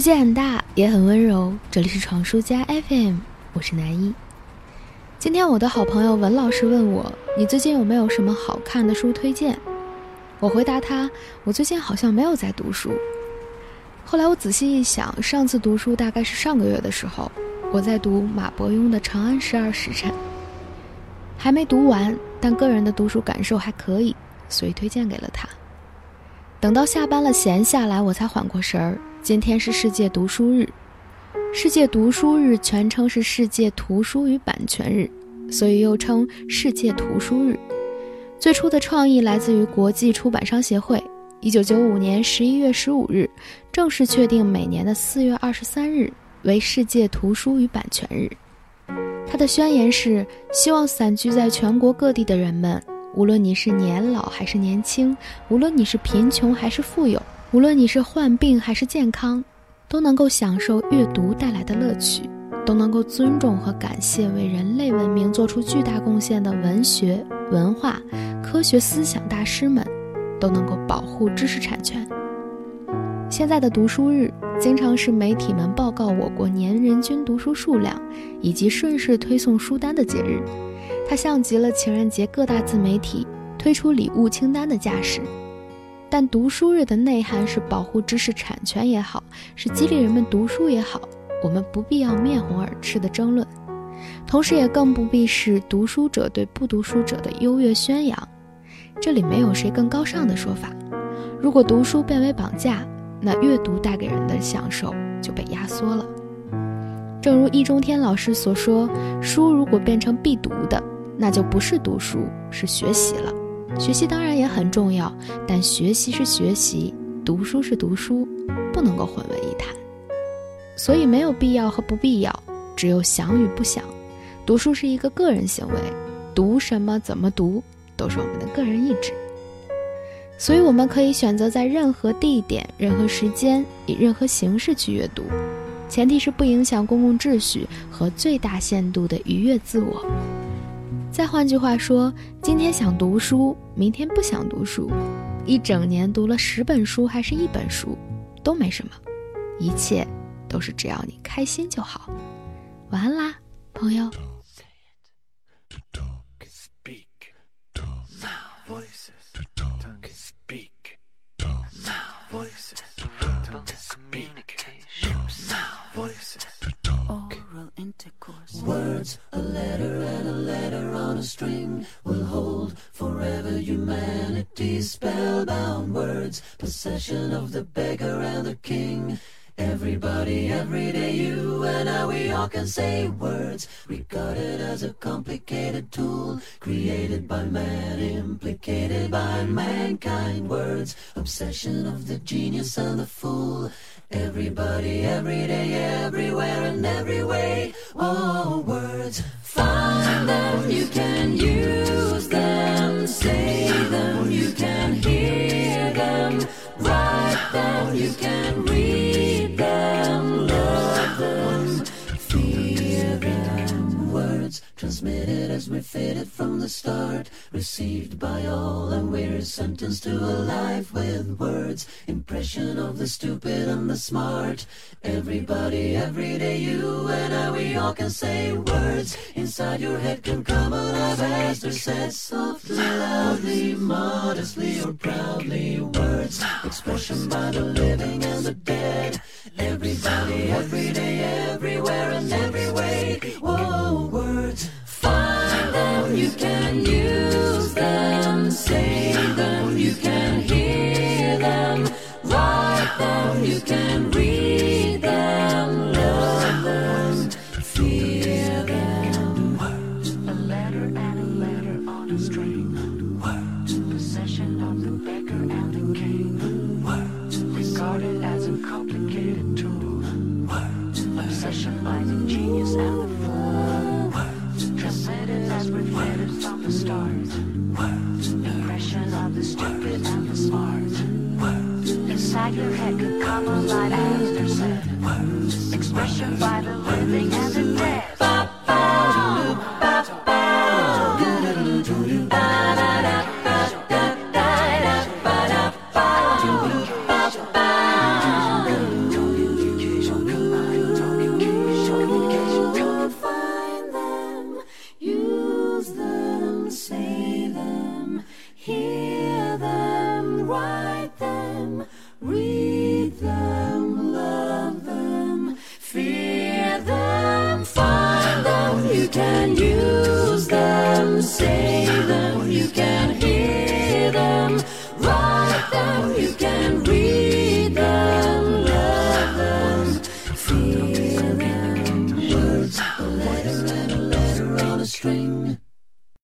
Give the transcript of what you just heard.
世界很大，也很温柔。这里是闯书家 FM，我是南一。今天我的好朋友文老师问我：“你最近有没有什么好看的书推荐？”我回答他：“我最近好像没有在读书。”后来我仔细一想，上次读书大概是上个月的时候，我在读马伯庸的《长安十二时辰》，还没读完，但个人的读书感受还可以，所以推荐给了他。等到下班了，闲下来，我才缓过神儿。今天是世界读书日，世界读书日全称是世界图书与版权日，所以又称世界图书日。最初的创意来自于国际出版商协会，一九九五年十一月十五日正式确定每年的四月二十三日为世界图书与版权日。它的宣言是：希望散居在全国各地的人们，无论你是年老还是年轻，无论你是贫穷还是富有。无论你是患病还是健康，都能够享受阅读带来的乐趣，都能够尊重和感谢为人类文明做出巨大贡献的文学、文化、科学思想大师们，都能够保护知识产权。现在的读书日经常是媒体们报告我国年人均读书数量以及顺势推送书单的节日，它像极了情人节各大自媒体推出礼物清单的架势。但读书日的内涵是保护知识产权也好，是激励人们读书也好，我们不必要面红耳赤的争论，同时也更不必是读书者对不读书者的优越宣扬。这里没有谁更高尚的说法。如果读书变为绑架，那阅读带给人的享受就被压缩了。正如易中天老师所说，书如果变成必读的，那就不是读书，是学习了。学习当然也很重要，但学习是学习，读书是读书，不能够混为一谈。所以没有必要和不必要，只有想与不想。读书是一个个人行为，读什么、怎么读，都是我们的个人意志。所以我们可以选择在任何地点、任何时间、以任何形式去阅读，前提是不影响公共秩序和最大限度的愉悦自我。再换句话说，今天想读书，明天不想读书，一整年读了十本书还是一本书，都没什么，一切都是只要你开心就好。晚安啦，朋友。Words, spellbound words, possession of the beggar and the king. Everybody, every day, you and I, we all can say words, regarded as a complicated tool, created by man, implicated by mankind. Words, obsession of the genius and the fool. Everybody, every day, everywhere, and every way. Oh, words, find them, you can use you can read fitted from the start, received by all, and we're sentenced to a life with words. Impression of the stupid and the smart. Everybody, every day, you and I, we all can say words. Inside your head can come alive as they're said softly, loudly, modestly, or proudly. Words, expression by the living and the dead. Everybody, every day, by the genius and the fool. Words. Transmitted as reflected from the start. Words. Impression of the stupid and the smart. Words. Inside your head could come a line. Words. Expression by the living and the dead. Can use them safely.